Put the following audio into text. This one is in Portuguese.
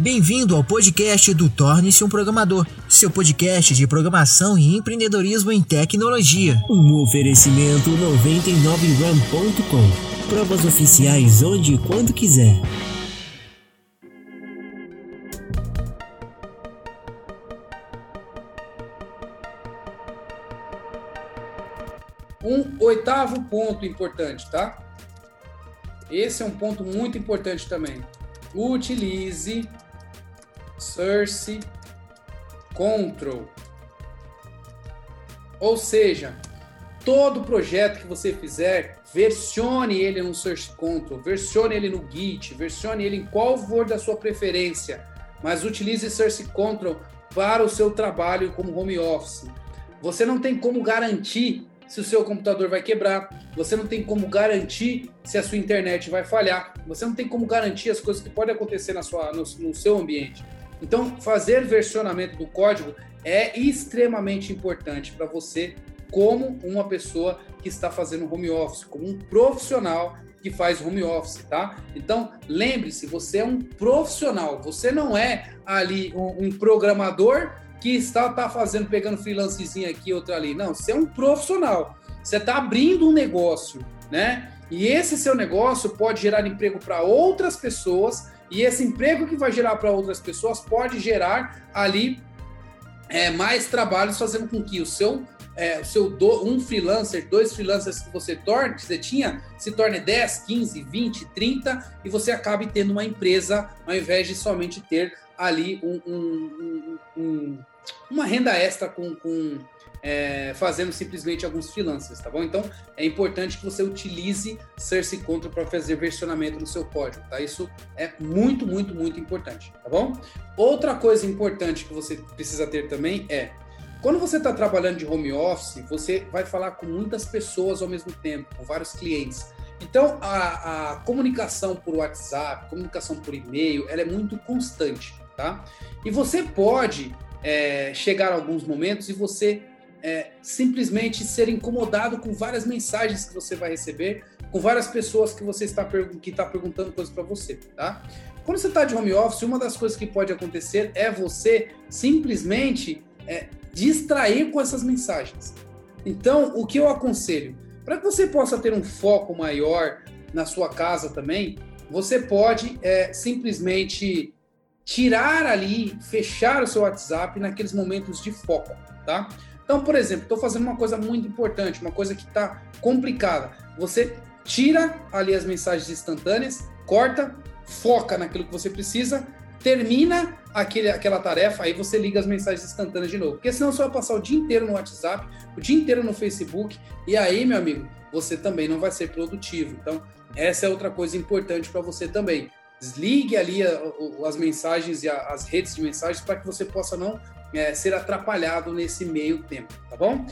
Bem-vindo ao podcast do Torne-se um Programador, seu podcast de programação e empreendedorismo em tecnologia. Um oferecimento 99ram.com. Provas oficiais onde e quando quiser. Um oitavo ponto importante, tá? Esse é um ponto muito importante também. Utilize Source Control. Ou seja, todo projeto que você fizer, versione ele no Source Control, versione ele no Git, versione ele em qual for da sua preferência, mas utilize Source Control para o seu trabalho como home office. Você não tem como garantir se o seu computador vai quebrar, você não tem como garantir se a sua internet vai falhar, você não tem como garantir as coisas que podem acontecer na sua, no, no seu ambiente. Então, fazer versionamento do código é extremamente importante para você, como uma pessoa que está fazendo home office, como um profissional que faz home office, tá? Então, lembre-se, você é um profissional, você não é ali um, um programador que está tá fazendo, pegando freelancezinho aqui, outro ali. Não, você é um profissional. Você está abrindo um negócio, né? E esse seu negócio pode gerar emprego para outras pessoas, e esse emprego que vai gerar para outras pessoas pode gerar ali é, mais trabalhos, fazendo com que o seu, é, o seu do, um freelancer, dois freelancers que você torne, que você tinha, se torne 10, 15, 20, 30, e você acabe tendo uma empresa, ao invés de somente ter ali um, um, um, uma renda extra com, com é, fazendo simplesmente alguns freelancers, tá bom? Então é importante que você utilize Source Control para fazer versionamento no seu código, tá? Isso é muito, muito, muito importante, tá bom? Outra coisa importante que você precisa ter também é quando você está trabalhando de home office, você vai falar com muitas pessoas ao mesmo tempo, com vários clientes. Então, a, a comunicação por WhatsApp, comunicação por e-mail, ela é muito constante tá? E você pode é, chegar a alguns momentos e você é, simplesmente ser incomodado com várias mensagens que você vai receber, com várias pessoas que você está que está perguntando coisas para você, tá? Quando você está de home office, uma das coisas que pode acontecer é você simplesmente é, distrair com essas mensagens. Então, o que eu aconselho? Para que você possa ter um foco maior na sua casa também, você pode é, simplesmente tirar ali, fechar o seu WhatsApp naqueles momentos de foco, tá? Então, por exemplo, estou fazendo uma coisa muito importante, uma coisa que está complicada. Você tira ali as mensagens instantâneas, corta, foca naquilo que você precisa, termina aquele, aquela tarefa, aí você liga as mensagens instantâneas de novo. Porque senão você vai passar o dia inteiro no WhatsApp, o dia inteiro no Facebook, e aí, meu amigo, você também não vai ser produtivo. Então, essa é outra coisa importante para você também desligue ali as mensagens e as redes de mensagens para que você possa não é, ser atrapalhado nesse meio tempo, tá bom?